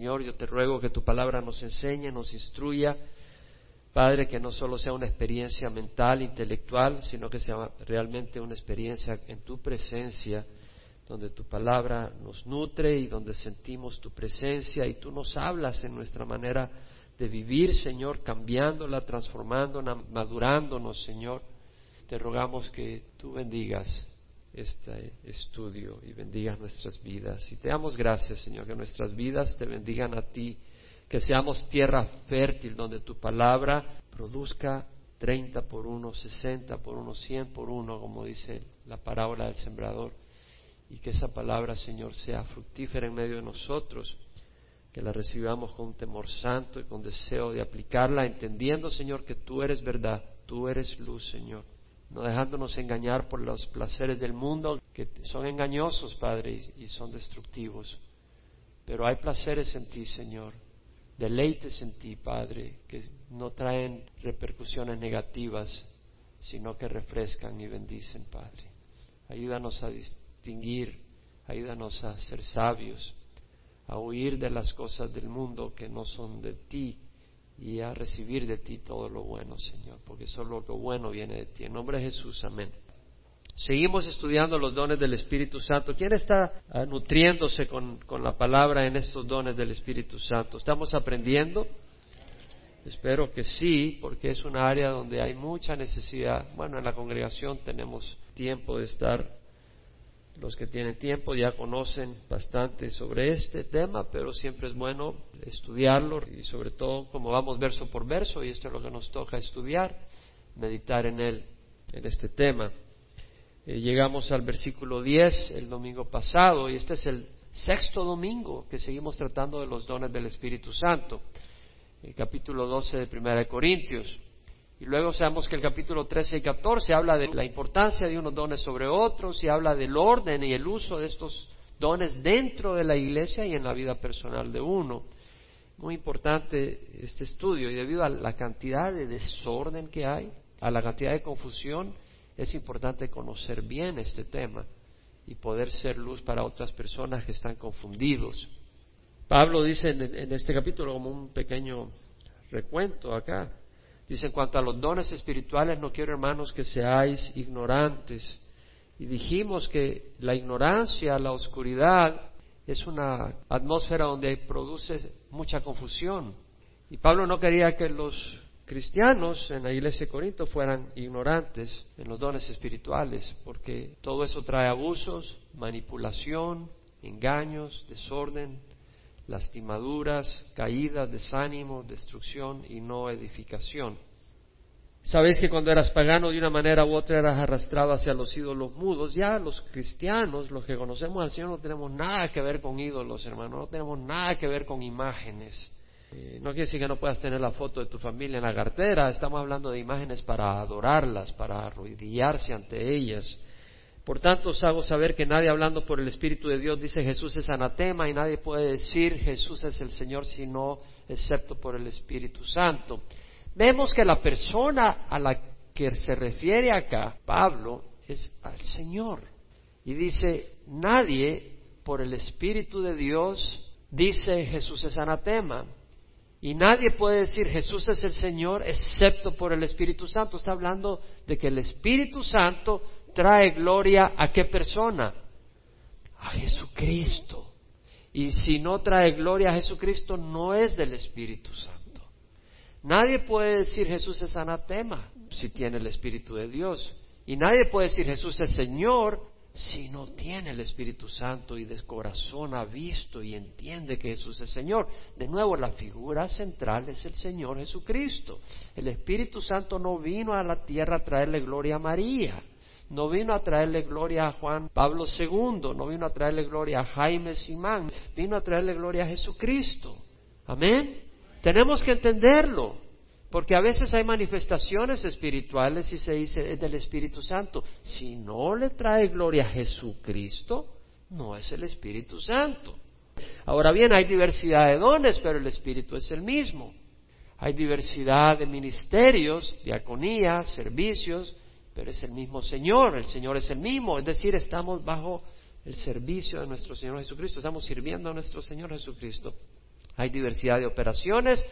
Señor, yo te ruego que tu palabra nos enseñe, nos instruya. Padre, que no solo sea una experiencia mental, intelectual, sino que sea realmente una experiencia en tu presencia, donde tu palabra nos nutre y donde sentimos tu presencia y tú nos hablas en nuestra manera de vivir, Señor, cambiándola, transformándola, madurándonos, Señor. Te rogamos que tú bendigas este estudio y bendiga nuestras vidas. Y te damos gracias, Señor, que nuestras vidas te bendigan a ti, que seamos tierra fértil donde tu palabra produzca treinta por uno, sesenta por uno, cien por uno, como dice la parábola del sembrador, y que esa palabra, Señor, sea fructífera en medio de nosotros, que la recibamos con temor santo y con deseo de aplicarla, entendiendo, Señor, que tú eres verdad, tú eres luz, Señor no dejándonos engañar por los placeres del mundo que son engañosos, Padre, y, son destructivos. Pero hay placeres en ti, Señor, deleites en ti, Padre, que no traen repercusiones negativas, sino que refrescan y bendicen, Padre. Ayúdanos a distinguir, ayúdanos a ser sabios, a huir de las cosas del mundo que no son de ti y a recibir de ti todo lo bueno, Señor, porque solo lo bueno viene de ti. En nombre de Jesús, amén. Seguimos estudiando los dones del Espíritu Santo. ¿Quién está ah, nutriéndose con, con la palabra en estos dones del Espíritu Santo? ¿Estamos aprendiendo? Espero que sí, porque es un área donde hay mucha necesidad. Bueno, en la congregación tenemos tiempo de estar los que tienen tiempo ya conocen bastante sobre este tema, pero siempre es bueno estudiarlo y sobre todo como vamos verso por verso, y esto es lo que nos toca estudiar, meditar en él, en este tema. Eh, llegamos al versículo 10 el domingo pasado y este es el sexto domingo que seguimos tratando de los dones del Espíritu Santo, el capítulo 12 de Primera de Corintios. Y luego sabemos que el capítulo 13 y 14 habla de la importancia de unos dones sobre otros y habla del orden y el uso de estos dones dentro de la iglesia y en la vida personal de uno. Muy importante este estudio y debido a la cantidad de desorden que hay, a la cantidad de confusión, es importante conocer bien este tema y poder ser luz para otras personas que están confundidos. Pablo dice en, en este capítulo como un pequeño recuento acá, Dice, en cuanto a los dones espirituales, no quiero, hermanos, que seáis ignorantes. Y dijimos que la ignorancia, la oscuridad, es una atmósfera donde produce mucha confusión. Y Pablo no quería que los cristianos en la iglesia de Corinto fueran ignorantes en los dones espirituales, porque todo eso trae abusos, manipulación, engaños, desorden, lastimaduras, caídas, desánimo, destrucción y no edificación. Sabéis que cuando eras pagano de una manera u otra eras arrastrado hacia los ídolos mudos. Ya los cristianos, los que conocemos al Señor, no tenemos nada que ver con ídolos, hermano, no tenemos nada que ver con imágenes. Eh, no quiere decir que no puedas tener la foto de tu familia en la cartera, estamos hablando de imágenes para adorarlas, para arrodillarse ante ellas. Por tanto, os hago saber que nadie hablando por el Espíritu de Dios dice Jesús es anatema y nadie puede decir Jesús es el Señor sino excepto por el Espíritu Santo. Vemos que la persona a la que se refiere acá Pablo es al Señor. Y dice, nadie por el Espíritu de Dios dice Jesús es anatema. Y nadie puede decir Jesús es el Señor excepto por el Espíritu Santo. Está hablando de que el Espíritu Santo trae gloria a qué persona? A Jesucristo. Y si no trae gloria a Jesucristo, no es del Espíritu Santo. Nadie puede decir Jesús es anatema si tiene el Espíritu de Dios. Y nadie puede decir Jesús es Señor si no tiene el Espíritu Santo y de corazón ha visto y entiende que Jesús es Señor. De nuevo, la figura central es el Señor Jesucristo. El Espíritu Santo no vino a la tierra a traerle gloria a María no vino a traerle gloria a Juan Pablo II, no vino a traerle gloria a Jaime Simán, vino a traerle gloria a Jesucristo. Amén. Tenemos que entenderlo, porque a veces hay manifestaciones espirituales y se dice es del Espíritu Santo. Si no le trae gloria a Jesucristo, no es el Espíritu Santo. Ahora bien, hay diversidad de dones, pero el Espíritu es el mismo. Hay diversidad de ministerios, diaconía, servicios, pero es el mismo Señor, el Señor es el mismo, es decir, estamos bajo el servicio de nuestro Señor Jesucristo, estamos sirviendo a nuestro Señor Jesucristo. Hay diversidad de operaciones,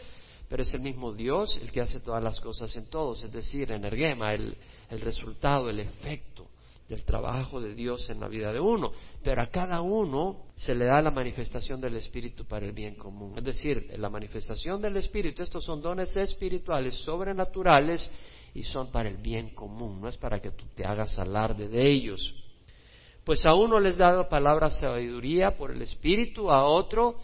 pero es el mismo Dios el que hace todas las cosas en todos, es decir, energema, el, el resultado, el efecto del trabajo de Dios en la vida de uno. Pero a cada uno se le da la manifestación del Espíritu para el bien común. Es decir, la manifestación del Espíritu, estos son dones espirituales, sobrenaturales, y son para el bien común, no es para que tú te hagas alarde de ellos. Pues a uno les dado palabra sabiduría por el Espíritu, a otro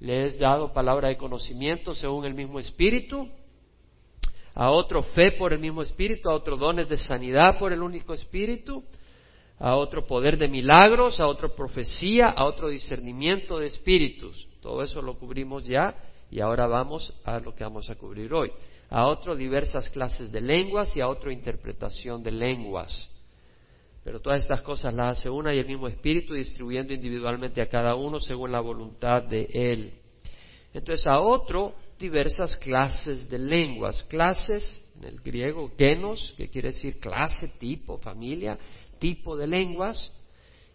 les dado palabra de conocimiento según el mismo Espíritu, a otro fe por el mismo Espíritu, a otro dones de sanidad por el único Espíritu, a otro poder de milagros, a otro profecía, a otro discernimiento de espíritus. Todo eso lo cubrimos ya y ahora vamos a lo que vamos a cubrir hoy. A otro diversas clases de lenguas y a otro interpretación de lenguas. Pero todas estas cosas las hace una y el mismo espíritu distribuyendo individualmente a cada uno según la voluntad de él. Entonces a otro diversas clases de lenguas. Clases, en el griego, genos, que quiere decir clase, tipo, familia, tipo de lenguas.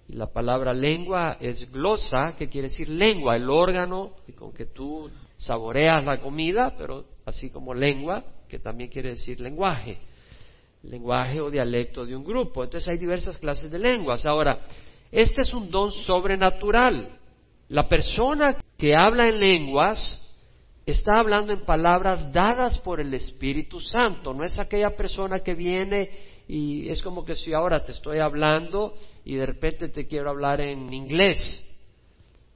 Y la palabra lengua es glosa, que quiere decir lengua, el órgano con que tú saboreas la comida, pero así como lengua, que también quiere decir lenguaje, lenguaje o dialecto de un grupo. Entonces hay diversas clases de lenguas. Ahora, este es un don sobrenatural. La persona que habla en lenguas está hablando en palabras dadas por el Espíritu Santo, no es aquella persona que viene y es como que si ahora te estoy hablando y de repente te quiero hablar en inglés.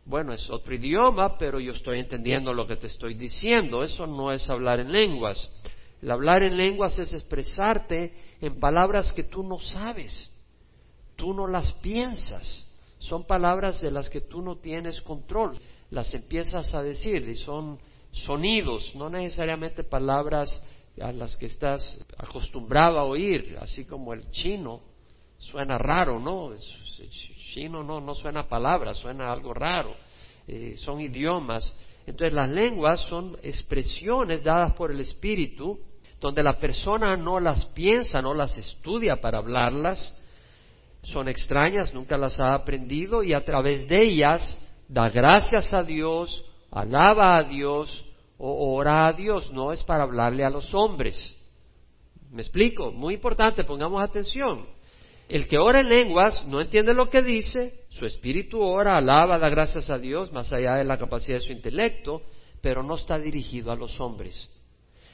Bueno, es otro idioma, pero yo estoy entendiendo lo que te estoy diciendo. Eso no es hablar en lenguas. El hablar en lenguas es expresarte en palabras que tú no sabes, tú no las piensas. Son palabras de las que tú no tienes control. Las empiezas a decir y son sonidos, no necesariamente palabras a las que estás acostumbrado a oír, así como el chino, suena raro, ¿no? Chino no, no suena palabra, suena algo raro, eh, son idiomas. Entonces las lenguas son expresiones dadas por el Espíritu, donde la persona no las piensa, no las estudia para hablarlas, son extrañas, nunca las ha aprendido y a través de ellas da gracias a Dios, alaba a Dios, o ora a Dios, no es para hablarle a los hombres. ¿Me explico? Muy importante, pongamos atención. El que ora en lenguas no entiende lo que dice, su espíritu ora, alaba, da gracias a Dios, más allá de la capacidad de su intelecto, pero no está dirigido a los hombres.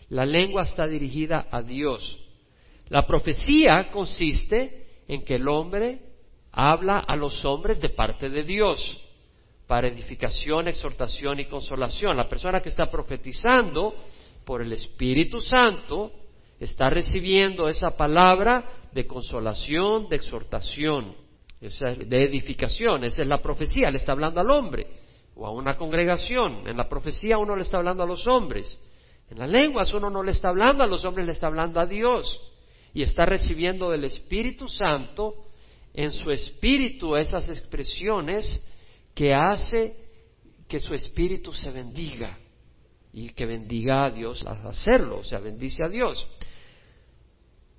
La lengua está dirigida a Dios. La profecía consiste en que el hombre habla a los hombres de parte de Dios para edificación, exhortación y consolación. La persona que está profetizando por el Espíritu Santo está recibiendo esa palabra de consolación, de exhortación, de edificación. Esa es la profecía, le está hablando al hombre o a una congregación. En la profecía uno le está hablando a los hombres. En las lenguas uno no le está hablando a los hombres, le está hablando a Dios. Y está recibiendo del Espíritu Santo en su espíritu esas expresiones que hace que su espíritu se bendiga y que bendiga a Dios al hacerlo, o sea, bendice a Dios.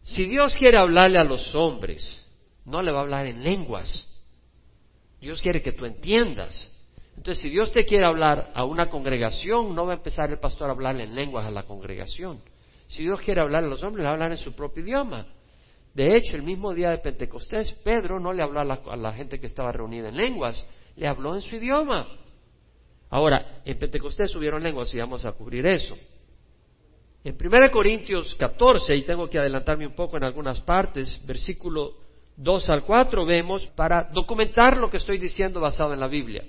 Si Dios quiere hablarle a los hombres, no le va a hablar en lenguas. Dios quiere que tú entiendas. Entonces, si Dios te quiere hablar a una congregación, no va a empezar el pastor a hablarle en lenguas a la congregación. Si Dios quiere hablar a los hombres, le va a hablar en su propio idioma. De hecho, el mismo día de Pentecostés, Pedro no le habló a la, a la gente que estaba reunida en lenguas, le habló en su idioma. Ahora, en Pentecostés hubieron lenguas y vamos a cubrir eso. En 1 Corintios 14, y tengo que adelantarme un poco en algunas partes, versículo 2 al 4, vemos para documentar lo que estoy diciendo basado en la Biblia.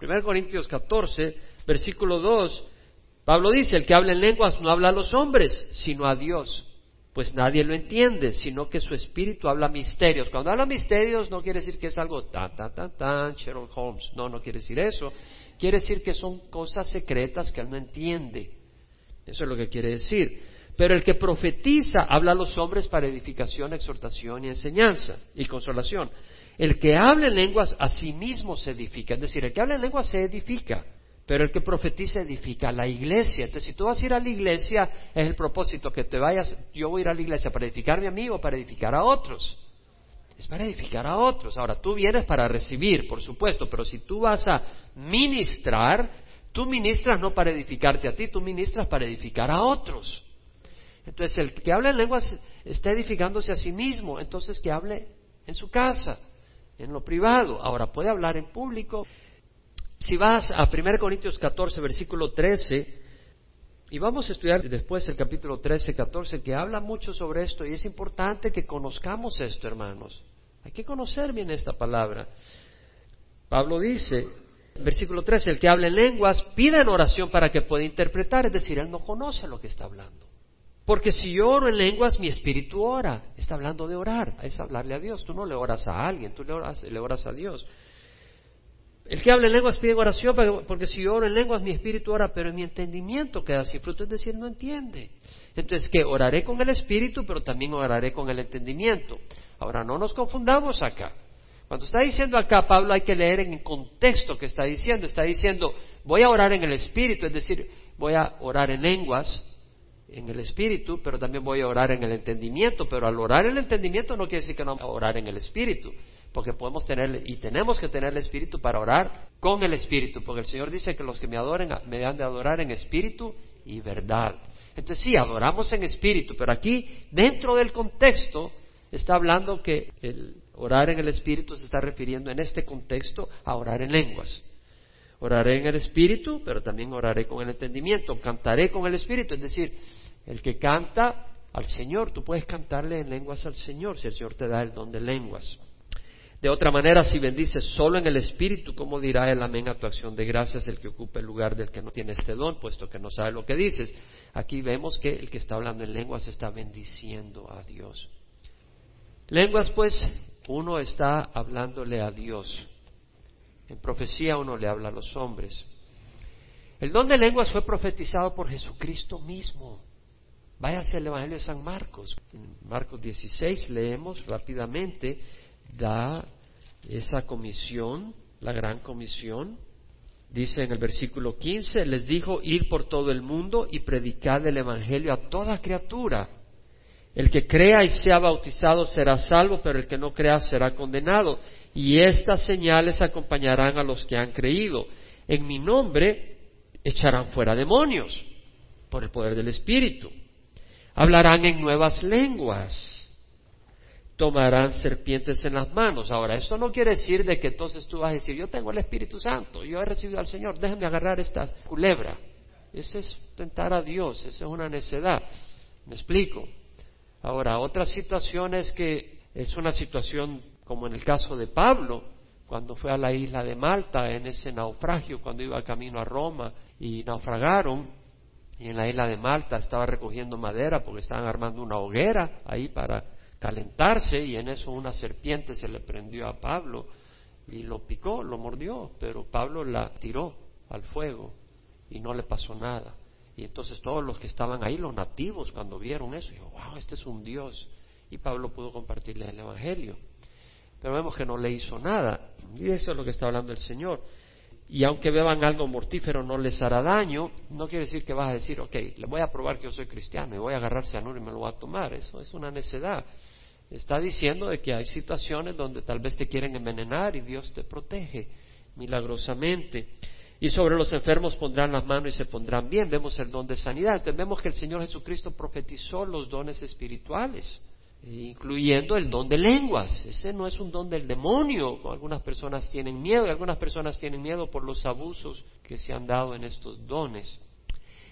1 Corintios 14, versículo 2, Pablo dice, el que habla en lenguas no habla a los hombres, sino a Dios pues nadie lo entiende, sino que su espíritu habla misterios. Cuando habla misterios no quiere decir que es algo tan, tan, tan, tan, Sherlock Holmes, no, no quiere decir eso. Quiere decir que son cosas secretas que él no entiende. Eso es lo que quiere decir. Pero el que profetiza habla a los hombres para edificación, exhortación y enseñanza y consolación. El que habla en lenguas a sí mismo se edifica. Es decir, el que habla en lenguas se edifica. Pero el que profetiza edifica la iglesia. Entonces, si tú vas a ir a la iglesia, es el propósito que te vayas. Yo voy a ir a la iglesia para edificar a mi o para edificar a otros. Es para edificar a otros. Ahora, tú vienes para recibir, por supuesto, pero si tú vas a ministrar, Tú ministras no para edificarte a ti, tú ministras para edificar a otros. Entonces el que habla en lenguas está edificándose a sí mismo, entonces que hable en su casa, en lo privado. Ahora puede hablar en público. Si vas a 1 Corintios 14, versículo 13, y vamos a estudiar después el capítulo 13, 14, que habla mucho sobre esto, y es importante que conozcamos esto, hermanos. Hay que conocer bien esta palabra. Pablo dice, versículo 13, el que habla en lenguas pide en oración para que pueda interpretar, es decir, él no conoce lo que está hablando. Porque si yo oro en lenguas, mi espíritu ora. Está hablando de orar, es hablarle a Dios. Tú no le oras a alguien, tú le oras, le oras a Dios. El que habla en lenguas pide oración porque si yo oro en lenguas mi espíritu ora, pero mi entendimiento queda sin fruto, es decir, no entiende. Entonces, que oraré con el espíritu, pero también oraré con el entendimiento. Ahora, no nos confundamos acá. Cuando está diciendo acá, Pablo hay que leer en contexto que está diciendo. Está diciendo, voy a orar en el espíritu, es decir, voy a orar en lenguas, en el espíritu, pero también voy a orar en el entendimiento. Pero al orar en el entendimiento no quiere decir que no voy a orar en el espíritu, porque podemos tener y tenemos que tener el espíritu para orar con el espíritu, porque el Señor dice que los que me adoren me han de adorar en espíritu y verdad. Entonces sí, adoramos en espíritu, pero aquí dentro del contexto está hablando que el orar en el espíritu se está refiriendo en este contexto a orar en lenguas. Oraré en el espíritu, pero también oraré con el entendimiento. Cantaré con el espíritu, es decir, el que canta al Señor, tú puedes cantarle en lenguas al Señor si el Señor te da el don de lenguas. De otra manera, si bendices solo en el Espíritu, ¿cómo dirá el amén a tu acción de gracias el que ocupa el lugar del que no tiene este don, puesto que no sabe lo que dices? Aquí vemos que el que está hablando en lenguas está bendiciendo a Dios. Lenguas, pues, uno está hablándole a Dios. En profecía uno le habla a los hombres. El don de lenguas fue profetizado por Jesucristo mismo. Váyase al Evangelio de San Marcos. En Marcos 16 leemos rápidamente, da esa comisión, la gran comisión. Dice en el versículo 15, les dijo, ir por todo el mundo y predicar el Evangelio a toda criatura. El que crea y sea bautizado será salvo, pero el que no crea será condenado. Y estas señales acompañarán a los que han creído. En mi nombre echarán fuera demonios por el poder del Espíritu hablarán en nuevas lenguas, tomarán serpientes en las manos. Ahora, esto no quiere decir de que entonces tú vas a decir, yo tengo el Espíritu Santo, yo he recibido al Señor, déjenme agarrar esta culebra. Ese es tentar a Dios, esa es una necedad. ¿Me explico? Ahora, otra situación es que es una situación como en el caso de Pablo, cuando fue a la isla de Malta en ese naufragio, cuando iba camino a Roma y naufragaron, y en la isla de Malta estaba recogiendo madera porque estaban armando una hoguera ahí para calentarse y en eso una serpiente se le prendió a Pablo y lo picó, lo mordió, pero Pablo la tiró al fuego y no le pasó nada. Y entonces todos los que estaban ahí, los nativos, cuando vieron eso, dijo, wow, este es un Dios. Y Pablo pudo compartirles el Evangelio. Pero vemos que no le hizo nada. Y eso es lo que está hablando el Señor y aunque beban algo mortífero no les hará daño, no quiere decir que vas a decir, ok, le voy a probar que yo soy cristiano y voy a agarrar cianuro y me lo voy a tomar. Eso es una necedad. Está diciendo de que hay situaciones donde tal vez te quieren envenenar y Dios te protege milagrosamente. Y sobre los enfermos pondrán las manos y se pondrán bien. Vemos el don de sanidad. Entonces vemos que el Señor Jesucristo profetizó los dones espirituales incluyendo el don de lenguas. Ese no es un don del demonio. Algunas personas tienen miedo y algunas personas tienen miedo por los abusos que se han dado en estos dones.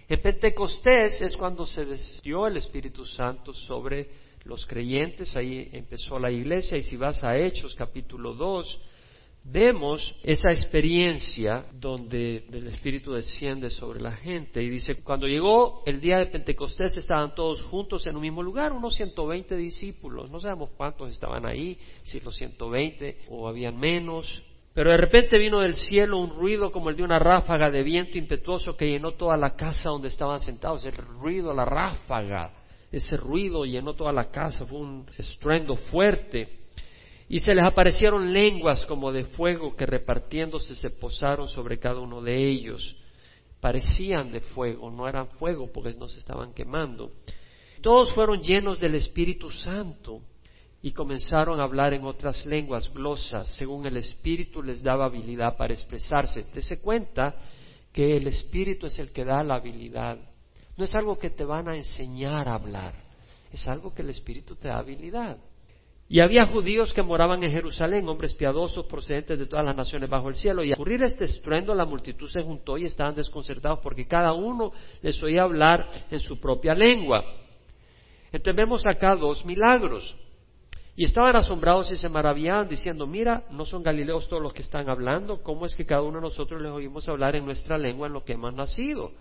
En Pentecostés es cuando se descendió el Espíritu Santo sobre los creyentes, ahí empezó la iglesia y si vas a Hechos capítulo 2, vemos esa experiencia donde el Espíritu desciende sobre la gente y dice, cuando llegó el día de Pentecostés estaban todos juntos en un mismo lugar, unos 120 discípulos, no sabemos cuántos estaban ahí, si los 120 o habían menos, pero de repente vino del cielo un ruido como el de una ráfaga de viento impetuoso que llenó toda la casa donde estaban sentados, el ruido, la ráfaga, ese ruido llenó toda la casa, fue un estruendo fuerte y se les aparecieron lenguas como de fuego que repartiéndose se posaron sobre cada uno de ellos. Parecían de fuego, no eran fuego porque no se estaban quemando. Todos fueron llenos del Espíritu Santo y comenzaron a hablar en otras lenguas, glosas, según el Espíritu les daba habilidad para expresarse. Dese cuenta que el Espíritu es el que da la habilidad. No es algo que te van a enseñar a hablar, es algo que el Espíritu te da habilidad. Y había judíos que moraban en Jerusalén, hombres piadosos procedentes de todas las naciones bajo el cielo. Y al ocurrir este estruendo, la multitud se juntó y estaban desconcertados porque cada uno les oía hablar en su propia lengua. Entonces vemos acá dos milagros. Y estaban asombrados y se maravillaban diciendo, mira, no son galileos todos los que están hablando, ¿cómo es que cada uno de nosotros les oímos hablar en nuestra lengua en lo que hemos nacido?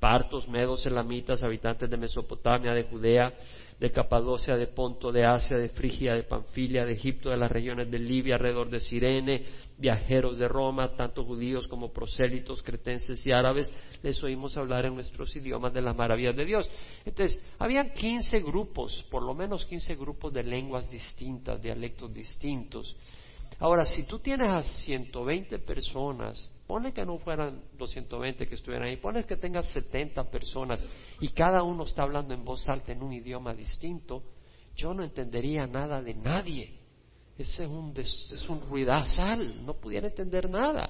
Partos, medos, elamitas, habitantes de Mesopotamia, de Judea, de Capadocia, de Ponto, de Asia, de Frigia, de Panfilia, de Egipto, de las regiones de Libia, alrededor de Sirene, viajeros de Roma, tanto judíos como prosélitos, cretenses y árabes, les oímos hablar en nuestros idiomas de las maravillas de Dios. Entonces, habían 15 grupos, por lo menos 15 grupos de lenguas distintas, dialectos distintos. Ahora, si tú tienes a 120 personas Pone que no fueran los 120 que estuvieran ahí, pone que tengas 70 personas y cada uno está hablando en voz alta en un idioma distinto, yo no entendería nada de nadie. Ese es un, es un ruidazal, no pudiera entender nada.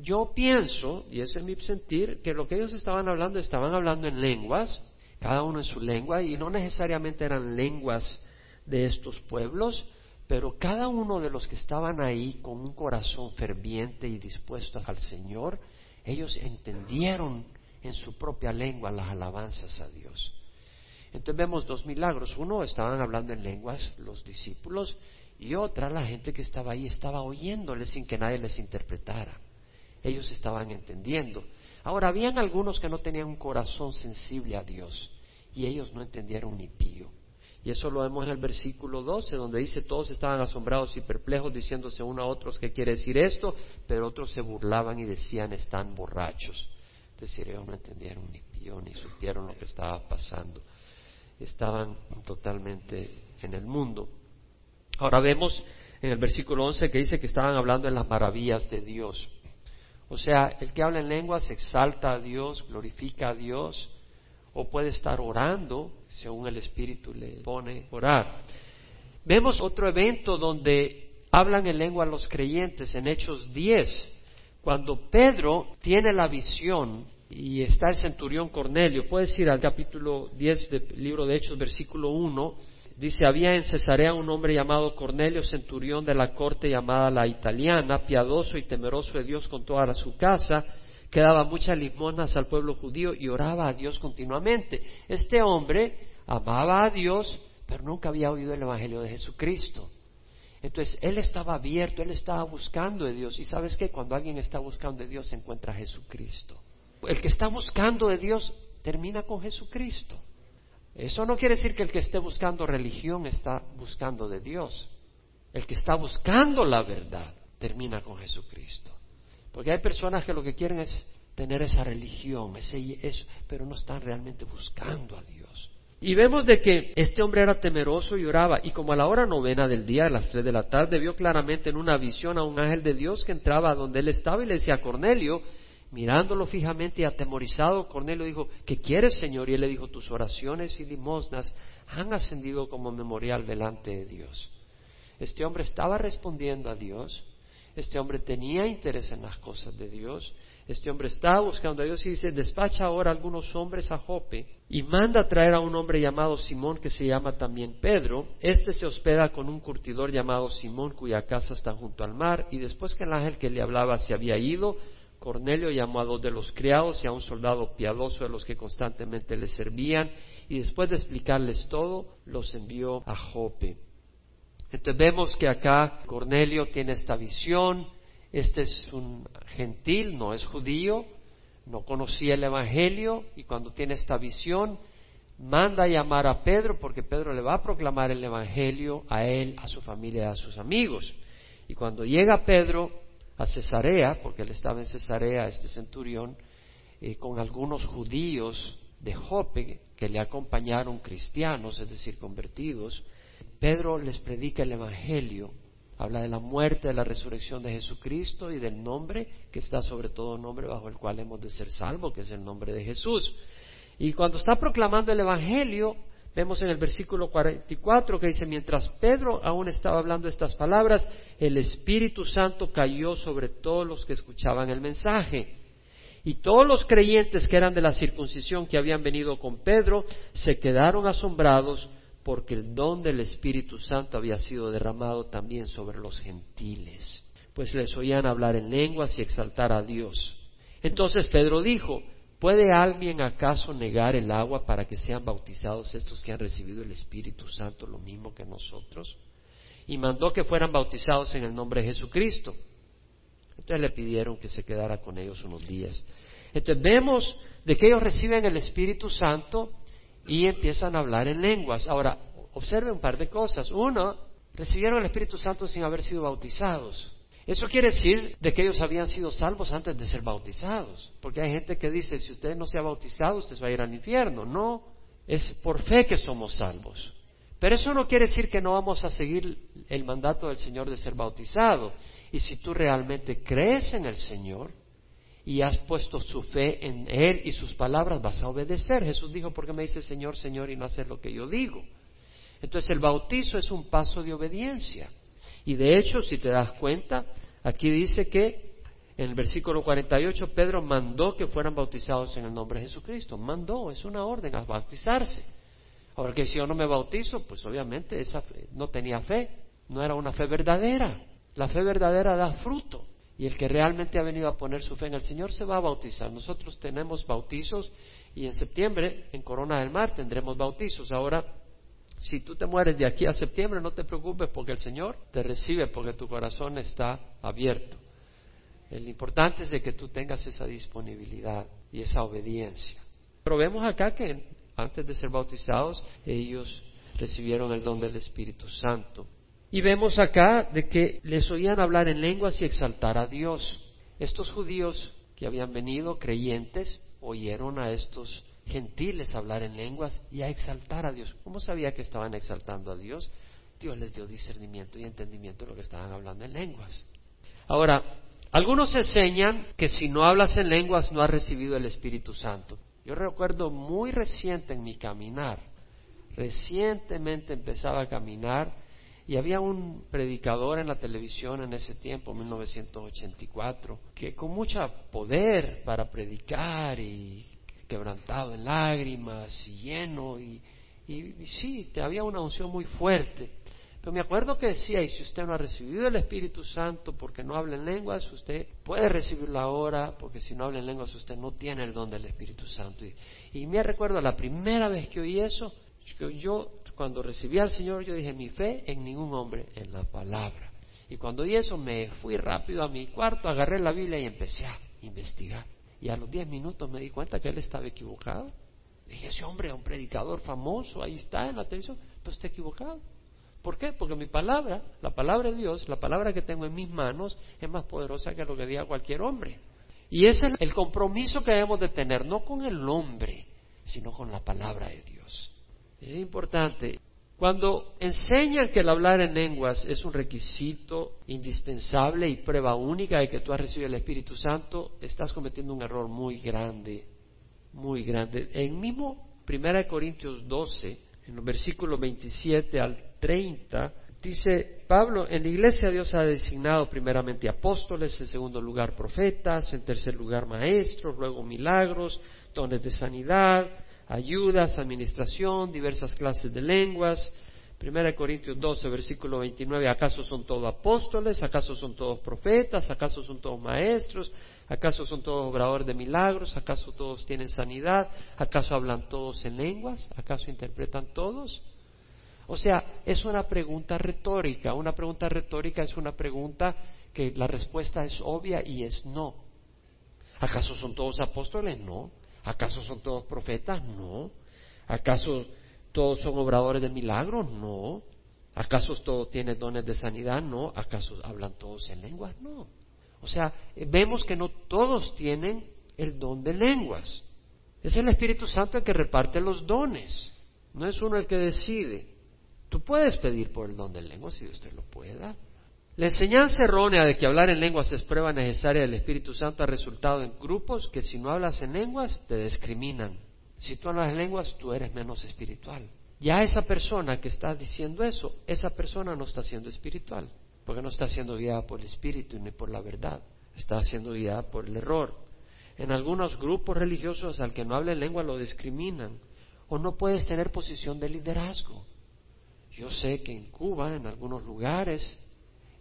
Yo pienso, y ese es mi sentir, que lo que ellos estaban hablando, estaban hablando en lenguas, cada uno en su lengua, y no necesariamente eran lenguas de estos pueblos, pero cada uno de los que estaban ahí con un corazón ferviente y dispuesto al Señor, ellos entendieron en su propia lengua las alabanzas a Dios. Entonces vemos dos milagros. Uno, estaban hablando en lenguas los discípulos y otra, la gente que estaba ahí estaba oyéndoles sin que nadie les interpretara. Ellos estaban entendiendo. Ahora, habían algunos que no tenían un corazón sensible a Dios y ellos no entendieron ni pío. Y eso lo vemos en el versículo 12, donde dice, todos estaban asombrados y perplejos, diciéndose uno a otros qué quiere decir esto, pero otros se burlaban y decían, están borrachos. Es decir, ellos no entendieron ni pío, ni supieron lo que estaba pasando. Estaban totalmente en el mundo. Ahora vemos en el versículo 11 que dice que estaban hablando en las maravillas de Dios. O sea, el que habla en lenguas exalta a Dios, glorifica a Dios, o puede estar orando según el Espíritu le pone orar. Vemos otro evento donde hablan en lengua los creyentes en Hechos 10, cuando Pedro tiene la visión y está el centurión Cornelio. Puedes ir al capítulo 10 del libro de Hechos, versículo 1. Dice, había en Cesarea un hombre llamado Cornelio, centurión de la corte llamada la italiana, piadoso y temeroso de Dios con toda su casa, que daba muchas limosnas al pueblo judío y oraba a Dios continuamente. Este hombre amaba a Dios, pero nunca había oído el Evangelio de Jesucristo. Entonces, él estaba abierto, él estaba buscando de Dios. Y sabes que cuando alguien está buscando de Dios, se encuentra a Jesucristo. El que está buscando de Dios termina con Jesucristo. Eso no quiere decir que el que esté buscando religión está buscando de Dios. El que está buscando la verdad termina con Jesucristo. Porque hay personas que lo que quieren es tener esa religión, ese, eso, pero no están realmente buscando a Dios. Y vemos de que este hombre era temeroso y oraba, y como a la hora novena del día, a las tres de la tarde, vio claramente en una visión a un ángel de Dios que entraba donde él estaba y le decía a Cornelio, mirándolo fijamente y atemorizado, Cornelio dijo, ¿qué quieres, Señor? Y él le dijo, tus oraciones y limosnas han ascendido como memorial delante de Dios. Este hombre estaba respondiendo a Dios, este hombre tenía interés en las cosas de Dios. Este hombre estaba buscando a Dios y dice, despacha ahora algunos hombres a Jope y manda a traer a un hombre llamado Simón que se llama también Pedro. Este se hospeda con un curtidor llamado Simón cuya casa está junto al mar y después que el ángel que le hablaba se había ido, Cornelio llamó a dos de los criados y a un soldado piadoso de los que constantemente le servían y después de explicarles todo, los envió a Jope. Entonces vemos que acá Cornelio tiene esta visión, este es un gentil, no es judío, no conocía el Evangelio y cuando tiene esta visión manda a llamar a Pedro porque Pedro le va a proclamar el Evangelio a él, a su familia, a sus amigos. Y cuando llega Pedro a Cesarea, porque él estaba en Cesarea, este centurión, eh, con algunos judíos de Jope que le acompañaron cristianos, es decir, convertidos, Pedro les predica el Evangelio, habla de la muerte, de la resurrección de Jesucristo y del nombre que está sobre todo nombre bajo el cual hemos de ser salvos, que es el nombre de Jesús. Y cuando está proclamando el Evangelio, vemos en el versículo 44 que dice, mientras Pedro aún estaba hablando estas palabras, el Espíritu Santo cayó sobre todos los que escuchaban el mensaje. Y todos los creyentes que eran de la circuncisión que habían venido con Pedro se quedaron asombrados porque el don del Espíritu Santo había sido derramado también sobre los gentiles, pues les oían hablar en lenguas y exaltar a Dios. Entonces Pedro dijo, ¿puede alguien acaso negar el agua para que sean bautizados estos que han recibido el Espíritu Santo lo mismo que nosotros? Y mandó que fueran bautizados en el nombre de Jesucristo. Entonces le pidieron que se quedara con ellos unos días. Entonces vemos de que ellos reciben el Espíritu Santo y empiezan a hablar en lenguas. Ahora, observe un par de cosas. Uno, recibieron el Espíritu Santo sin haber sido bautizados. Eso quiere decir de que ellos habían sido salvos antes de ser bautizados. Porque hay gente que dice, si usted no se ha bautizado, usted va a ir al infierno. No, es por fe que somos salvos. Pero eso no quiere decir que no vamos a seguir el mandato del Señor de ser bautizado. Y si tú realmente crees en el Señor y has puesto su fe en Él y sus palabras, vas a obedecer. Jesús dijo, ¿por qué me dice Señor, Señor y no hacer lo que yo digo? Entonces el bautizo es un paso de obediencia. Y de hecho, si te das cuenta, aquí dice que en el versículo 48 Pedro mandó que fueran bautizados en el nombre de Jesucristo. Mandó, es una orden a bautizarse. Ahora que si yo no me bautizo, pues obviamente esa no tenía fe, no era una fe verdadera. La fe verdadera da fruto. Y el que realmente ha venido a poner su fe en el Señor se va a bautizar. Nosotros tenemos bautizos y en septiembre, en Corona del Mar, tendremos bautizos. Ahora, si tú te mueres de aquí a septiembre, no te preocupes porque el Señor te recibe porque tu corazón está abierto. El importante es de que tú tengas esa disponibilidad y esa obediencia. Pero vemos acá que antes de ser bautizados, ellos recibieron el don del Espíritu Santo. Y vemos acá de que les oían hablar en lenguas y exaltar a Dios. Estos judíos que habían venido, creyentes, oyeron a estos gentiles hablar en lenguas y a exaltar a Dios. ¿Cómo sabía que estaban exaltando a Dios? Dios les dio discernimiento y entendimiento de lo que estaban hablando en lenguas. Ahora, algunos enseñan que si no hablas en lenguas no has recibido el Espíritu Santo. Yo recuerdo muy reciente en mi caminar, recientemente empezaba a caminar y había un predicador en la televisión en ese tiempo, 1984, que con mucho poder para predicar y quebrantado en lágrimas y lleno y, y, sí, había una unción muy fuerte. Pero me acuerdo que decía, y si usted no ha recibido el Espíritu Santo porque no habla en lenguas, usted puede recibirlo ahora, porque si no habla en lenguas usted no tiene el don del Espíritu Santo. Y, me recuerdo la primera vez que oí eso, yo cuando recibí al Señor, yo dije, mi fe en ningún hombre, en la palabra. Y cuando oí eso, me fui rápido a mi cuarto, agarré la Biblia y empecé a investigar. Y a los diez minutos me di cuenta que él estaba equivocado. Dije, ese hombre es un predicador famoso, ahí está en la televisión, pero está equivocado. ¿Por qué? Porque mi palabra, la palabra de Dios, la palabra que tengo en mis manos, es más poderosa que lo que diga cualquier hombre. Y ese es el compromiso que debemos de tener, no con el hombre, sino con la palabra de Dios. Es importante. Cuando enseñan que el hablar en lenguas es un requisito indispensable y prueba única de que tú has recibido el Espíritu Santo, estás cometiendo un error muy grande, muy grande. En mismo 1 Corintios 12, en los versículos 27 al 30, dice Pablo, en la iglesia Dios ha designado primeramente apóstoles, en segundo lugar profetas, en tercer lugar maestros, luego milagros, dones de sanidad, ayudas, administración, diversas clases de lenguas. Primera Corintios 12, versículo 29, ¿acaso son todos apóstoles? ¿Acaso son todos profetas? ¿Acaso son todos maestros? ¿Acaso son todos obradores de milagros? ¿Acaso todos tienen sanidad? ¿Acaso hablan todos en lenguas? ¿Acaso interpretan todos? O sea, es una pregunta retórica. Una pregunta retórica es una pregunta que la respuesta es obvia y es no. ¿Acaso son todos apóstoles? No. ¿Acaso son todos profetas? No. ¿Acaso todos son obradores de milagros? No. ¿Acaso todos tienen dones de sanidad? No. ¿Acaso hablan todos en lenguas? No. O sea, vemos que no todos tienen el don de lenguas. Es el Espíritu Santo el que reparte los dones. No es uno el que decide. Tú puedes pedir por el don de lenguas si usted lo pueda. La enseñanza errónea de que hablar en lenguas es prueba necesaria del Espíritu Santo ha resultado en grupos que si no hablas en lenguas te discriminan. Si tú hablas en lenguas tú eres menos espiritual. Ya esa persona que está diciendo eso, esa persona no está siendo espiritual, porque no está siendo guiada por el Espíritu ni por la verdad, está siendo guiada por el error. En algunos grupos religiosos al que no hable lengua lo discriminan. O no puedes tener posición de liderazgo. Yo sé que en Cuba, en algunos lugares,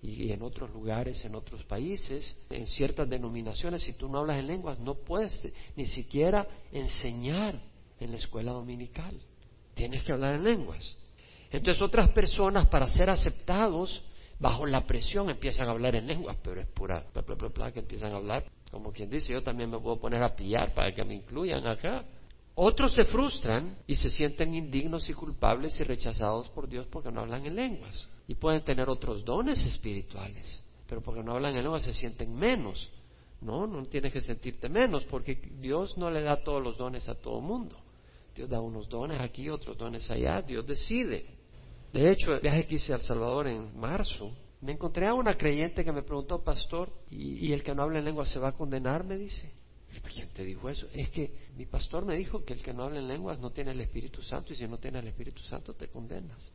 y en otros lugares, en otros países, en ciertas denominaciones, si tú no hablas en lenguas, no puedes ni siquiera enseñar en la escuela dominical. Tienes que hablar en lenguas. Entonces otras personas, para ser aceptados, bajo la presión empiezan a hablar en lenguas, pero es pura que empiezan a hablar. Como quien dice, yo también me puedo poner a pillar para que me incluyan acá. Otros se frustran y se sienten indignos y culpables y rechazados por Dios porque no hablan en lenguas. Y pueden tener otros dones espirituales, pero porque no hablan en lenguas se sienten menos. No, no tienes que sentirte menos porque Dios no le da todos los dones a todo mundo. Dios da unos dones aquí, otros dones allá, Dios decide. De hecho, el viaje que hice a Salvador en marzo, me encontré a una creyente que me preguntó, pastor, ¿y, el que no habla en lengua se va a condenar? Me dice. ¿Quién te dijo eso? Es que mi pastor me dijo que el que no habla en lenguas no tiene el Espíritu Santo y si no tiene el Espíritu Santo te condenas.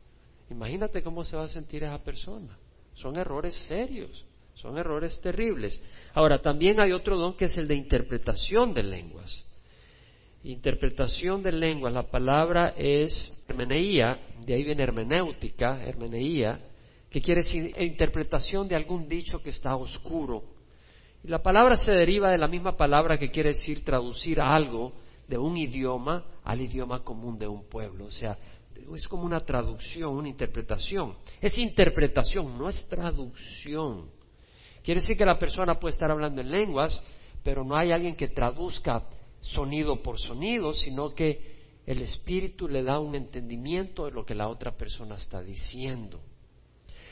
Imagínate cómo se va a sentir esa persona. Son errores serios, son errores terribles. Ahora, también hay otro don que es el de interpretación de lenguas. Interpretación de lenguas, la palabra es hermeneía, de ahí viene hermenéutica, hermeneía, que quiere decir interpretación de algún dicho que está oscuro. Y la palabra se deriva de la misma palabra que quiere decir traducir algo de un idioma al idioma común de un pueblo. O sea, es como una traducción, una interpretación. Es interpretación, no es traducción. Quiere decir que la persona puede estar hablando en lenguas, pero no hay alguien que traduzca sonido por sonido, sino que el Espíritu le da un entendimiento de lo que la otra persona está diciendo.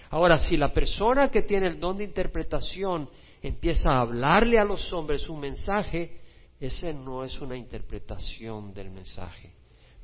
Ahora, si la persona que tiene el don de interpretación empieza a hablarle a los hombres un mensaje, ese no es una interpretación del mensaje,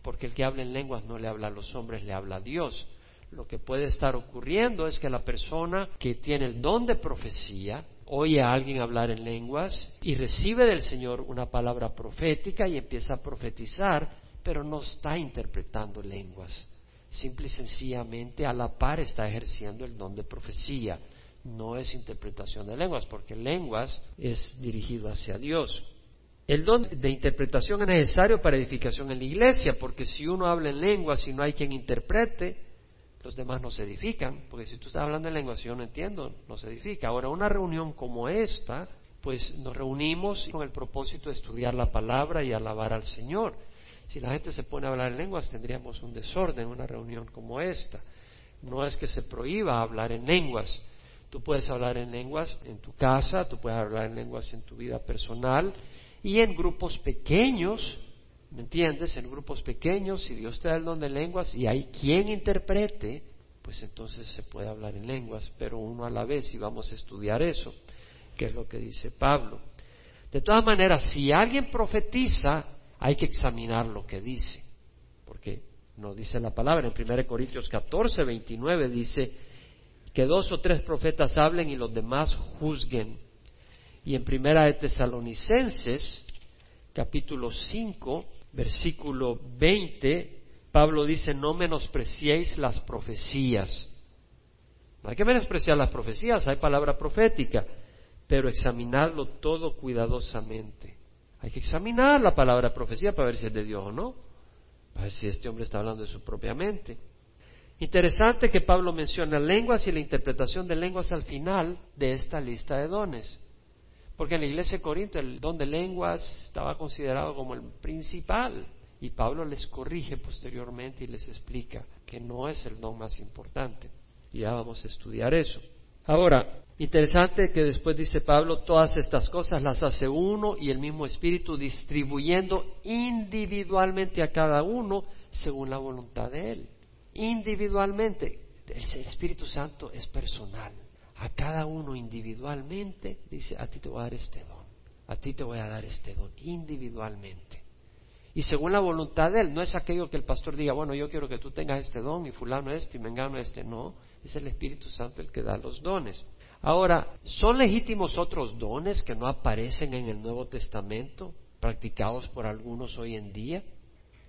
porque el que habla en lenguas no le habla a los hombres, le habla a Dios. Lo que puede estar ocurriendo es que la persona que tiene el don de profecía oye a alguien hablar en lenguas y recibe del Señor una palabra profética y empieza a profetizar, pero no está interpretando lenguas. Simple y sencillamente a la par está ejerciendo el don de profecía. No es interpretación de lenguas, porque lenguas es dirigido hacia Dios. El don de interpretación es necesario para edificación en la iglesia, porque si uno habla en lenguas y no hay quien interprete, los demás no se edifican, porque si tú estás hablando en lenguas y yo no entiendo, no se edifica. Ahora, una reunión como esta, pues nos reunimos con el propósito de estudiar la palabra y alabar al Señor. Si la gente se pone a hablar en lenguas, tendríamos un desorden en una reunión como esta. No es que se prohíba hablar en lenguas. Tú puedes hablar en lenguas en tu casa, tú puedes hablar en lenguas en tu vida personal, y en grupos pequeños, ¿me entiendes? En grupos pequeños, si Dios te da el don de lenguas y hay quien interprete, pues entonces se puede hablar en lenguas, pero uno a la vez y vamos a estudiar eso, que es lo que dice Pablo. De todas maneras, si alguien profetiza, hay que examinar lo que dice, porque no dice la palabra. En 1 Corintios 14, 29 dice que dos o tres profetas hablen y los demás juzguen. Y en Primera de Tesalonicenses, capítulo 5, versículo 20, Pablo dice, no menospreciéis las profecías. No hay que menospreciar las profecías, hay palabra profética, pero examinarlo todo cuidadosamente. Hay que examinar la palabra profecía para ver si es de Dios o no, para ver si este hombre está hablando de su propia mente. Interesante que Pablo menciona lenguas y la interpretación de lenguas al final de esta lista de dones. Porque en la iglesia de Corinto el don de lenguas estaba considerado como el principal. Y Pablo les corrige posteriormente y les explica que no es el don más importante. Y ya vamos a estudiar eso. Ahora, interesante que después dice Pablo, todas estas cosas las hace uno y el mismo Espíritu distribuyendo individualmente a cada uno según la voluntad de Él. Individualmente. El Espíritu Santo es personal a cada uno individualmente, dice, a ti te voy a dar este don, a ti te voy a dar este don, individualmente. Y según la voluntad de Él, no es aquello que el pastor diga, bueno, yo quiero que tú tengas este don y fulano este y mengano este, no, es el Espíritu Santo el que da los dones. Ahora, ¿son legítimos otros dones que no aparecen en el Nuevo Testamento, practicados por algunos hoy en día?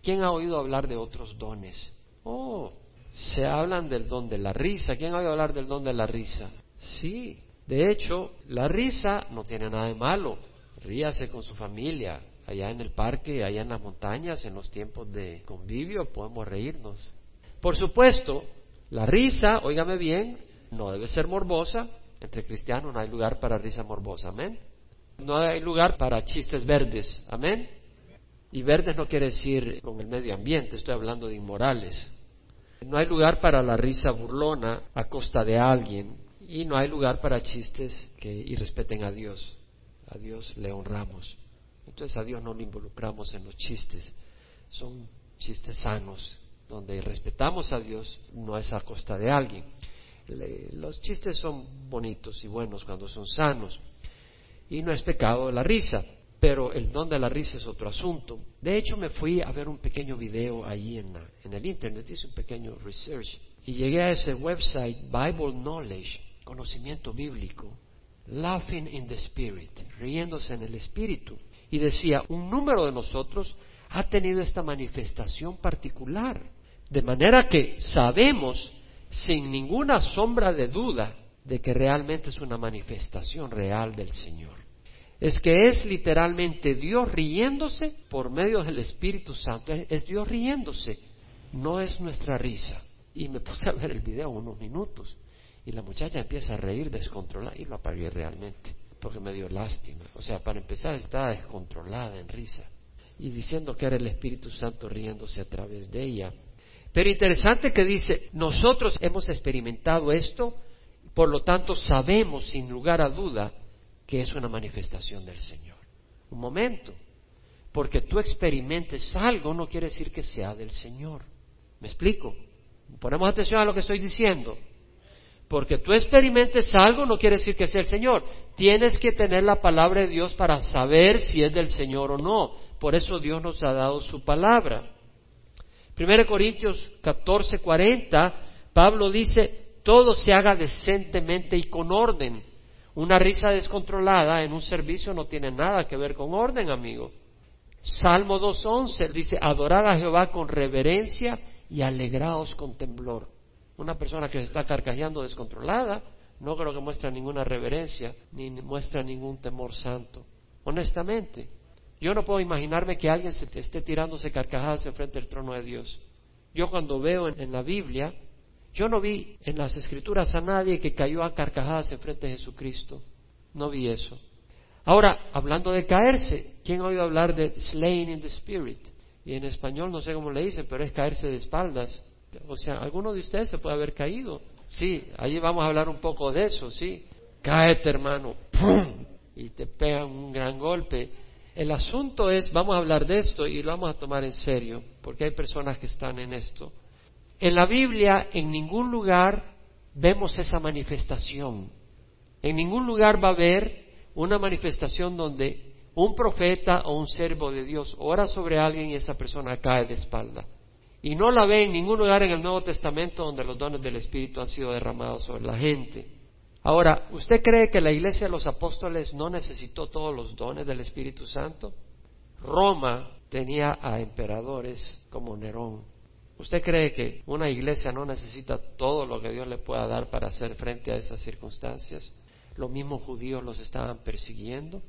¿Quién ha oído hablar de otros dones? Oh, se hablan del don de la risa. ¿Quién ha oído hablar del don de la risa? Sí, de hecho, la risa no tiene nada de malo. ríase con su familia, allá en el parque, allá en las montañas, en los tiempos de convivio, podemos reírnos. Por supuesto, la risa, óigame bien, no debe ser morbosa. Entre cristianos no hay lugar para risa morbosa, amén. No hay lugar para chistes verdes, amén. Y verdes no quiere decir con el medio ambiente, estoy hablando de inmorales. No hay lugar para la risa burlona a costa de alguien y no hay lugar para chistes que irrespeten a Dios. A Dios le honramos. Entonces a Dios no lo involucramos en los chistes. Son chistes sanos, donde respetamos a Dios, no es a costa de alguien. los chistes son bonitos y buenos cuando son sanos. Y no es pecado la risa, pero el don de la risa es otro asunto. De hecho, me fui a ver un pequeño video ahí en, en el Internet, hice un pequeño research, y llegué a ese website, Bible Knowledge, conocimiento bíblico, laughing in the spirit, riéndose en el espíritu. Y decía, un número de nosotros ha tenido esta manifestación particular. De manera que sabemos sin ninguna sombra de duda de que realmente es una manifestación real del Señor. Es que es literalmente Dios riéndose por medio del Espíritu Santo. Es Dios riéndose, no es nuestra risa. Y me puse a ver el video unos minutos. Y la muchacha empieza a reír descontrolada y lo apagué realmente, porque me dio lástima. O sea, para empezar estaba descontrolada en risa y diciendo que era el Espíritu Santo riéndose a través de ella. Pero interesante que dice, nosotros hemos experimentado esto, por lo tanto sabemos sin lugar a duda que es una manifestación del Señor. Un momento, porque tú experimentes algo no quiere decir que sea del Señor. ¿Me explico? Ponemos atención a lo que estoy diciendo. Porque tú experimentes algo no quiere decir que sea el Señor. Tienes que tener la palabra de Dios para saber si es del Señor o no. Por eso Dios nos ha dado su palabra. 1 Corintios 14, 40, Pablo dice, todo se haga decentemente y con orden. Una risa descontrolada en un servicio no tiene nada que ver con orden, amigo. Salmo 2.11 dice, adorad a Jehová con reverencia y alegraos con temblor. Una persona que se está carcajeando descontrolada no creo que muestre ninguna reverencia ni muestra ningún temor santo. Honestamente, yo no puedo imaginarme que alguien se esté tirándose carcajadas en frente del trono de Dios. Yo cuando veo en, la Biblia, yo no vi en las escrituras a nadie que cayó a carcajadas en frente de Jesucristo. No vi eso. Ahora, hablando de caerse, ¿quién ha oído hablar de slain in the spirit? Y en español no sé cómo le dicen, pero es caerse de espaldas. O sea, alguno de ustedes se puede haber caído. Sí, ahí vamos a hablar un poco de eso, sí. Cáete, hermano, ¡pum! y te pegan un gran golpe. El asunto es, vamos a hablar de esto y lo vamos a tomar en serio, porque hay personas que están en esto. En la Biblia, en ningún lugar vemos esa manifestación. En ningún lugar va a haber una manifestación donde un profeta o un servo de Dios ora sobre alguien y esa persona cae de espalda. Y no la ve en ningún lugar en el Nuevo Testamento donde los dones del Espíritu han sido derramados sobre la gente. Ahora, ¿usted cree que la iglesia de los apóstoles no necesitó todos los dones del Espíritu Santo? Roma tenía a emperadores como Nerón. ¿Usted cree que una iglesia no necesita todo lo que Dios le pueda dar para hacer frente a esas circunstancias? Los mismos judíos los estaban persiguiendo,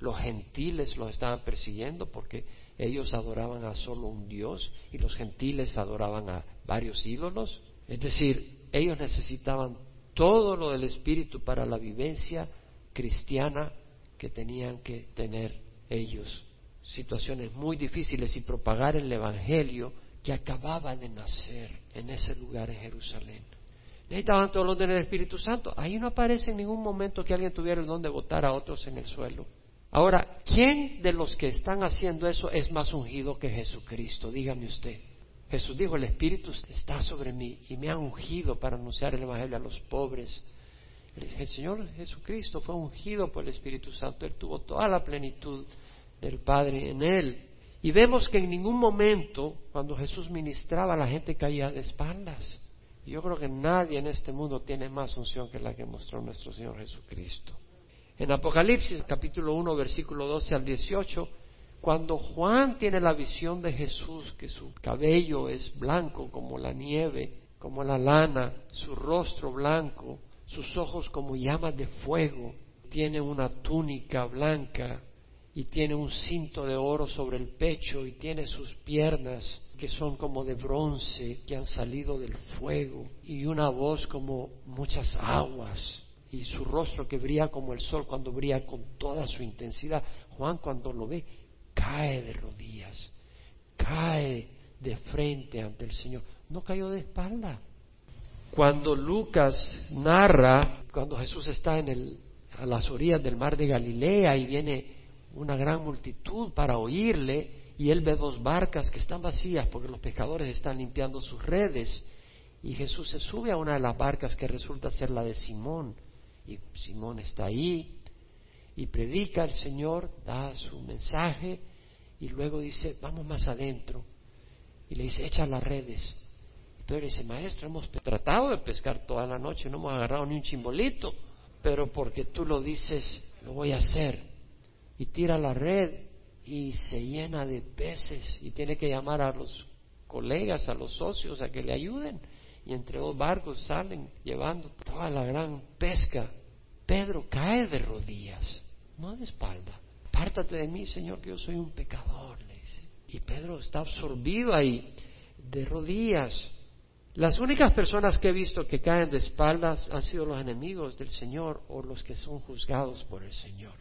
los gentiles los estaban persiguiendo porque ellos adoraban a solo un Dios y los gentiles adoraban a varios ídolos. Es decir, ellos necesitaban todo lo del Espíritu para la vivencia cristiana que tenían que tener ellos. Situaciones muy difíciles y propagar el Evangelio que acababa de nacer en ese lugar en Jerusalén. Necesitaban todos los dones del Espíritu Santo. Ahí no aparece en ningún momento que alguien tuviera el don de votar a otros en el suelo. Ahora, ¿quién de los que están haciendo eso es más ungido que Jesucristo? Dígame usted. Jesús dijo, el Espíritu está sobre mí y me ha ungido para anunciar el Evangelio a los pobres. El Señor Jesucristo fue ungido por el Espíritu Santo. Él tuvo toda la plenitud del Padre en Él. Y vemos que en ningún momento, cuando Jesús ministraba, la gente caía de espaldas. Yo creo que nadie en este mundo tiene más unción que la que mostró nuestro Señor Jesucristo. En Apocalipsis capítulo 1 versículo 12 al 18, cuando Juan tiene la visión de Jesús, que su cabello es blanco como la nieve, como la lana, su rostro blanco, sus ojos como llamas de fuego, tiene una túnica blanca y tiene un cinto de oro sobre el pecho y tiene sus piernas que son como de bronce, que han salido del fuego, y una voz como muchas aguas, y su rostro que brilla como el sol cuando brilla con toda su intensidad. Juan cuando lo ve cae de rodillas, cae de frente ante el Señor, no cayó de espalda. Cuando Lucas narra, cuando Jesús está en el, a las orillas del mar de Galilea y viene una gran multitud para oírle y él ve dos barcas que están vacías porque los pescadores están limpiando sus redes y Jesús se sube a una de las barcas que resulta ser la de Simón y Simón está ahí y predica el Señor, da su mensaje y luego dice, vamos más adentro y le dice, echa las redes. Pedro dice, maestro, hemos tratado de pescar toda la noche, no hemos agarrado ni un chimbolito, pero porque tú lo dices, lo voy a hacer y tira la red y se llena de peces y tiene que llamar a los colegas, a los socios a que le ayuden. Y entre dos barcos salen llevando toda la gran pesca. Pedro cae de rodillas, no de espalda. Pártate de mí, Señor, que yo soy un pecador, le dice. Y Pedro está absorbido ahí, de rodillas. Las únicas personas que he visto que caen de espaldas han sido los enemigos del Señor o los que son juzgados por el Señor.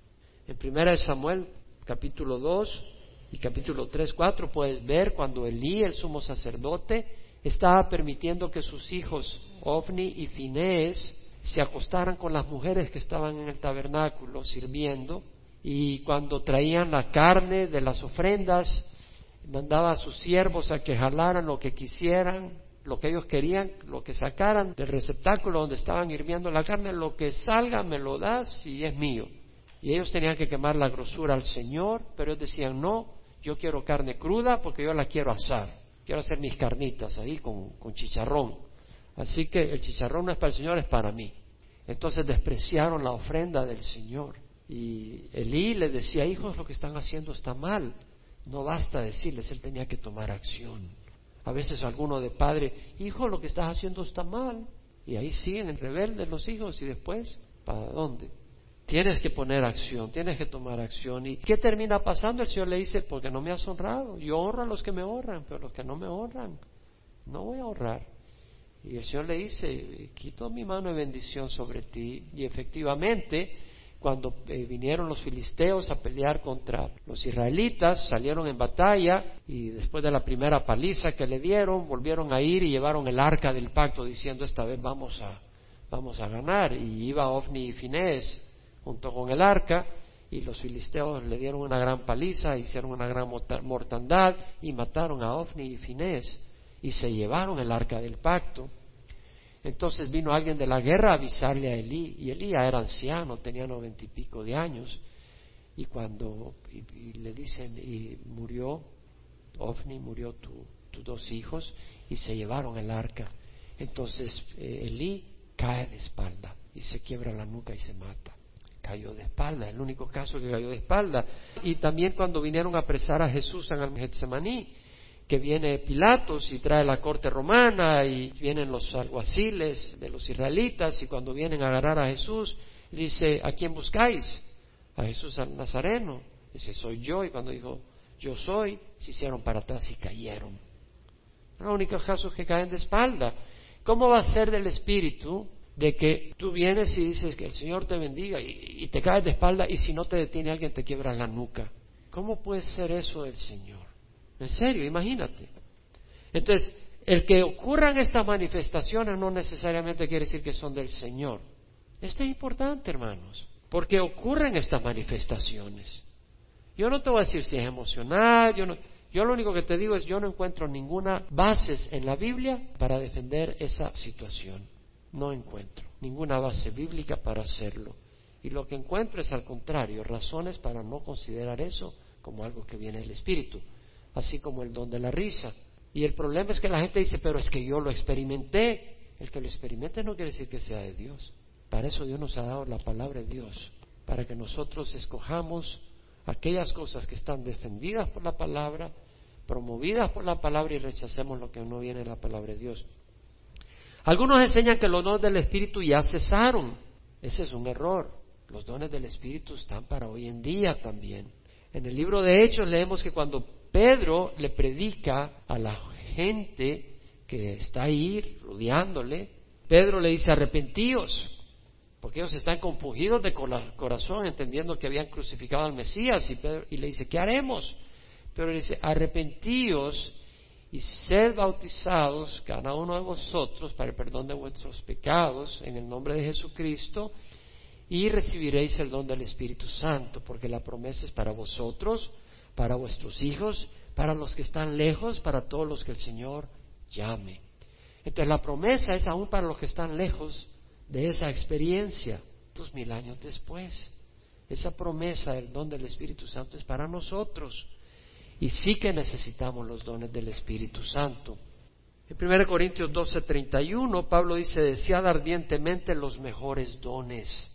En primera de Samuel, capítulo 2 y capítulo 3, 4, puedes ver cuando Elí, el sumo sacerdote, estaba permitiendo que sus hijos, Ofni y Finés, se acostaran con las mujeres que estaban en el tabernáculo sirviendo, y cuando traían la carne de las ofrendas, mandaba a sus siervos a que jalaran lo que quisieran, lo que ellos querían, lo que sacaran del receptáculo donde estaban hirviendo la carne, lo que salga me lo das y es mío. Y ellos tenían que quemar la grosura al Señor, pero ellos decían, no, yo quiero carne cruda porque yo la quiero asar. Quiero hacer mis carnitas ahí con, chicharrón. Así que el chicharrón no es para el Señor, es para mí. Entonces despreciaron la ofrenda del Señor. Y Elí les decía, hijos, lo que están haciendo está mal. No basta decirles, él tenía que tomar acción. A veces alguno de padre, hijo, lo que estás haciendo está mal. Y ahí siguen rebeldes los hijos y después, ¿para dónde? Tienes que poner acción, tienes que tomar acción. ¿Y qué termina pasando? El Señor le dice, porque no me has honrado. Yo honro a los que me honran, pero los que no me honran, no voy a honrar. Y el Señor le dice, quito mi mano de bendición sobre ti. Y efectivamente, cuando eh, vinieron los filisteos a pelear contra los israelitas, salieron en batalla y después de la primera paliza que le dieron, volvieron a ir y llevaron el arca del pacto diciendo, esta vez vamos a, vamos a ganar. Y iba Ofni y Finés junto con el arca y los filisteos le dieron una gran paliza, hicieron una gran mortandad y mataron a Ofni y Finés y se llevaron el arca del pacto. Entonces vino alguien de la guerra a avisarle a Elí y Elí ya era anciano, tenía noventa y pico de años y cuando le dicen y murió Ofni, murió tus dos hijos y se llevaron el arca. Entonces eh, Elí cae de espalda y se quiebra la nuca y se mata cayó de espalda, el único caso que cayó de espalda. Y también cuando vinieron a apresar a Jesús en el Getsemaní, que viene Pilatos y trae la corte romana y vienen los alguaciles de los israelitas y cuando vienen a agarrar a Jesús, dice, ¿a quién buscáis? A Jesús al Nazareno. Dice, soy yo. Y cuando dijo, yo soy, se hicieron para atrás y cayeron. Los únicos casos que caen de espalda. ¿Cómo va a ser del Espíritu de que tú vienes y dices que el Señor te bendiga y, te caes de espalda y si no te detiene alguien te quiebra la nuca. ¿Cómo puede ser eso del Señor? En serio, imagínate. Entonces, el que ocurran estas manifestaciones no necesariamente quiere decir que son del Señor. Esto es importante, hermanos, porque ocurren estas manifestaciones. Yo no te voy a decir si es emocional, yo, no, yo lo único que te digo es yo no encuentro ninguna bases en la Biblia para defender esa situación no encuentro ninguna base bíblica para hacerlo. Y lo que encuentro es al contrario, razones para no considerar eso como algo que viene del Espíritu, así como el don de la risa. Y el problema es que la gente dice, pero es que yo lo experimenté. El que lo experimente no quiere decir que sea de Dios. Para eso Dios nos ha dado la palabra de Dios, para que nosotros escojamos aquellas cosas que están defendidas por la palabra, promovidas por la palabra y rechacemos lo que no viene de la palabra de Dios. Algunos enseñan que los dones del Espíritu ya cesaron. Ese es un error. Los dones del Espíritu están para hoy en día también. En el libro de Hechos leemos que cuando Pedro le predica a la gente que está ahí rodeándole, Pedro le dice arrepentíos, porque ellos están compungidos de corazón, entendiendo que habían crucificado al Mesías, y, Pedro, y le dice, ¿qué haremos? Pero le dice, arrepentíos y sed bautizados cada uno de vosotros para el perdón de vuestros pecados en el nombre de Jesucristo y recibiréis el don del Espíritu Santo, porque la promesa es para vosotros, para vuestros hijos, para los que están lejos, para todos los que el Señor llame. Entonces la promesa es aún para los que están lejos de esa experiencia, dos mil años después. Esa promesa del don del Espíritu Santo es para nosotros. Y sí que necesitamos los dones del Espíritu Santo. En 1 Corintios 12:31 Pablo dice, desead ardientemente los mejores dones.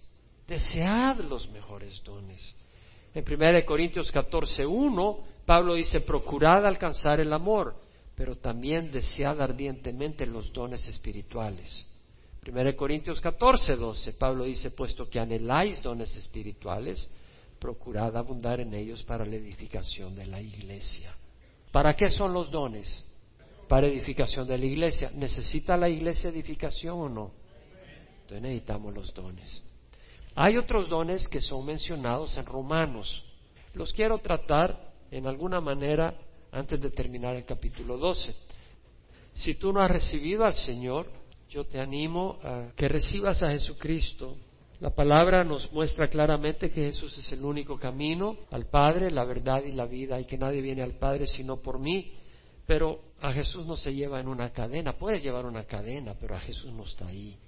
Desead los mejores dones. En 1 Corintios 14:1 Pablo dice, procurad alcanzar el amor, pero también desead ardientemente los dones espirituales. 1 Corintios 14:12 Pablo dice, puesto que anheláis dones espirituales, procurad abundar en ellos para la edificación de la iglesia. ¿Para qué son los dones? Para edificación de la iglesia. ¿Necesita la iglesia edificación o no? Entonces necesitamos los dones. Hay otros dones que son mencionados en Romanos. Los quiero tratar en alguna manera antes de terminar el capítulo 12. Si tú no has recibido al Señor, yo te animo a que recibas a Jesucristo la palabra nos muestra claramente que Jesús es el único camino al Padre, la verdad y la vida, y que nadie viene al Padre sino por mí. Pero a Jesús no se lleva en una cadena. Puedes llevar una cadena, pero a Jesús no está ahí.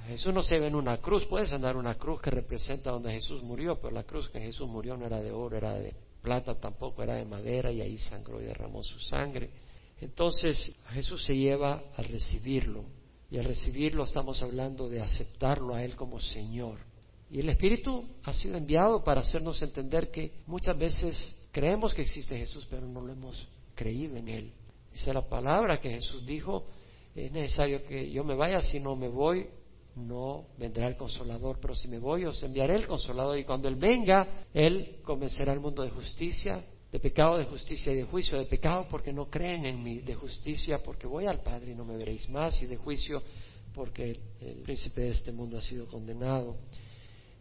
A Jesús no se lleva en una cruz. Puedes andar una cruz que representa donde Jesús murió, pero la cruz que Jesús murió no era de oro, era de plata tampoco, era de madera y ahí sangró y derramó su sangre. Entonces, Jesús se lleva al recibirlo, y al recibirlo estamos hablando de aceptarlo a Él como Señor. Y el Espíritu ha sido enviado para hacernos entender que muchas veces creemos que existe Jesús, pero no lo hemos creído en Él. Dice la palabra que Jesús dijo, es necesario que yo me vaya, si no me voy, no vendrá el consolador, pero si me voy, os enviaré el consolador. Y cuando Él venga, Él convencerá al mundo de justicia, de pecado, de justicia y de juicio, de pecado porque no creen en mí, de justicia porque voy al Padre y no me veréis más, y de juicio porque el príncipe de este mundo ha sido condenado.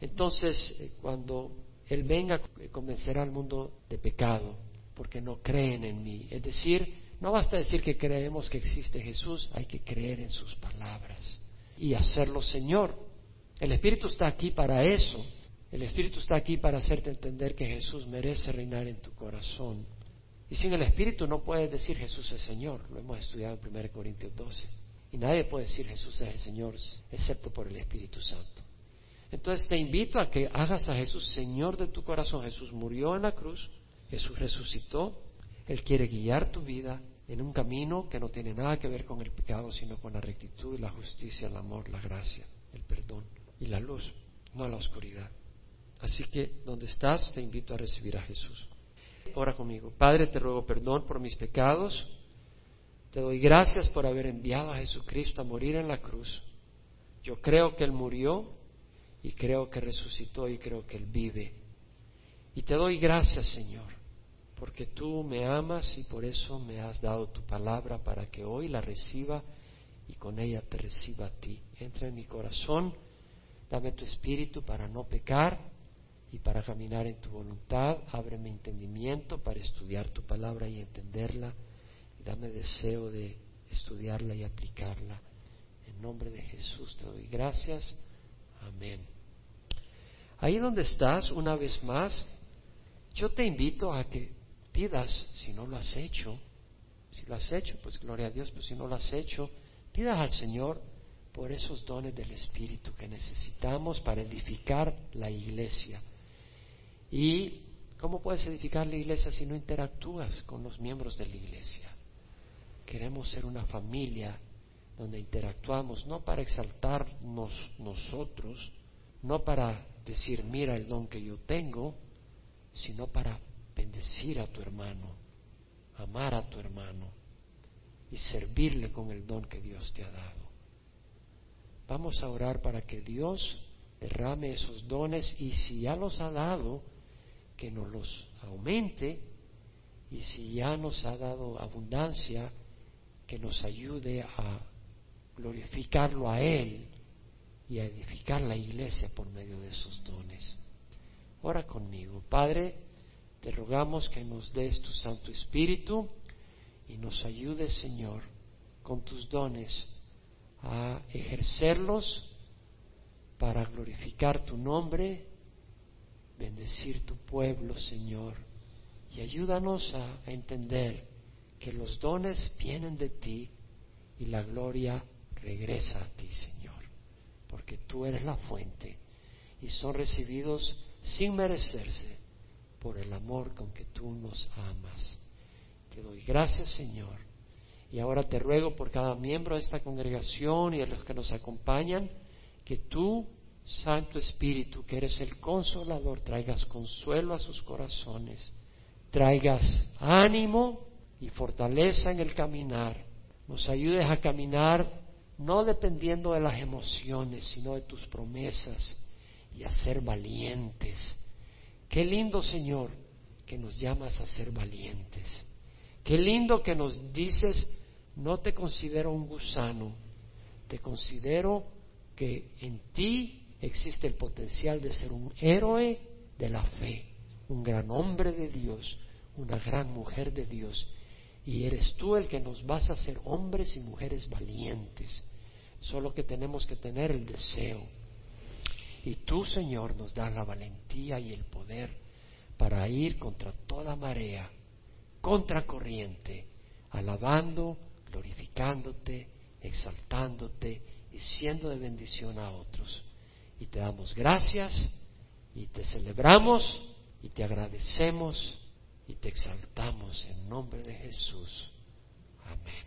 Entonces, eh, cuando Él venga, convencerá al mundo de pecado, porque no creen en mí. Es decir, no basta decir que creemos que existe Jesús, hay que creer en sus palabras y hacerlo Señor. El Espíritu está aquí para eso. El Espíritu está aquí para hacerte entender que Jesús merece reinar en tu corazón. Y sin el Espíritu no puedes decir Jesús es Señor. Lo hemos estudiado en 1 Corintios 12. Y nadie puede decir Jesús es el Señor excepto por el Espíritu Santo. Entonces te invito a que hagas a Jesús Señor de tu corazón. Jesús murió en la cruz, Jesús resucitó, Él quiere guiar tu vida en un camino que no tiene nada que ver con el pecado, sino con la rectitud, la justicia, el amor, la gracia, el perdón y la luz, no la oscuridad. Así que donde estás, te invito a recibir a Jesús. Ora conmigo. Padre, te ruego perdón por mis pecados. Te doy gracias por haber enviado a Jesucristo a morir en la cruz. Yo creo que Él murió y creo que resucitó y creo que Él vive. Y te doy gracias, Señor, porque tú me amas y por eso me has dado tu palabra para que hoy la reciba y con ella te reciba a ti. Entra en mi corazón, dame tu espíritu para no pecar y para caminar en tu voluntad. Abre mi entendimiento para estudiar tu palabra y entenderla. Y dame deseo de estudiarla y aplicarla. En nombre de Jesús te doy gracias. Amén. Ahí donde estás, una vez más, yo te invito a que pidas, si no lo has hecho, si lo has hecho, pues gloria a Dios, pero si no lo has hecho, pidas al Señor por esos dones del Espíritu que necesitamos para edificar la iglesia. ¿Y cómo puedes edificar la iglesia si no interactúas con los miembros de la iglesia? Queremos ser una familia donde interactuamos no para exaltarnos nosotros, no para decir, mira el don que yo tengo, sino para bendecir a tu hermano, amar a tu hermano y servirle con el don que Dios te ha dado. Vamos a orar para que Dios derrame esos dones y si ya los ha dado, que nos los aumente y si ya nos ha dado abundancia, que nos ayude a glorificarlo a Él y a edificar la iglesia por medio de sus dones. Ora conmigo, Padre, te rogamos que nos des tu Santo Espíritu y nos ayudes, Señor, con tus dones a ejercerlos para glorificar tu nombre, bendecir tu pueblo, Señor, y ayúdanos a, entender que los dones vienen de ti y la gloria regresa a ti, Señor, porque tú eres la fuente y son recibidos sin merecerse por el amor con que tú nos amas. Te doy gracias, Señor. Y ahora te ruego por cada miembro de esta congregación y de los que nos acompañan, que tú, Santo Espíritu, que eres el consolador, traigas consuelo a sus corazones, traigas ánimo y fortaleza en el caminar, nos ayudes a caminar no dependiendo de las emociones, sino de tus promesas y a ser valientes. Qué lindo, Señor, que nos llamas a ser valientes. Qué lindo que nos dices, no te considero un gusano, te considero que en ti existe el potencial de ser un héroe de la fe, un gran hombre de Dios, una gran mujer de Dios. Y eres tú el que nos vas a hacer hombres y mujeres valientes. Solo que tenemos que tener el deseo. Y tú, Señor, nos das la valentía y el poder para ir contra toda marea, contra corriente, alabando, glorificándote, exaltándote y siendo de bendición a otros y te damos gracias y te celebramos y te agradecemos y te exaltamos en nombre de Jesús. Amén.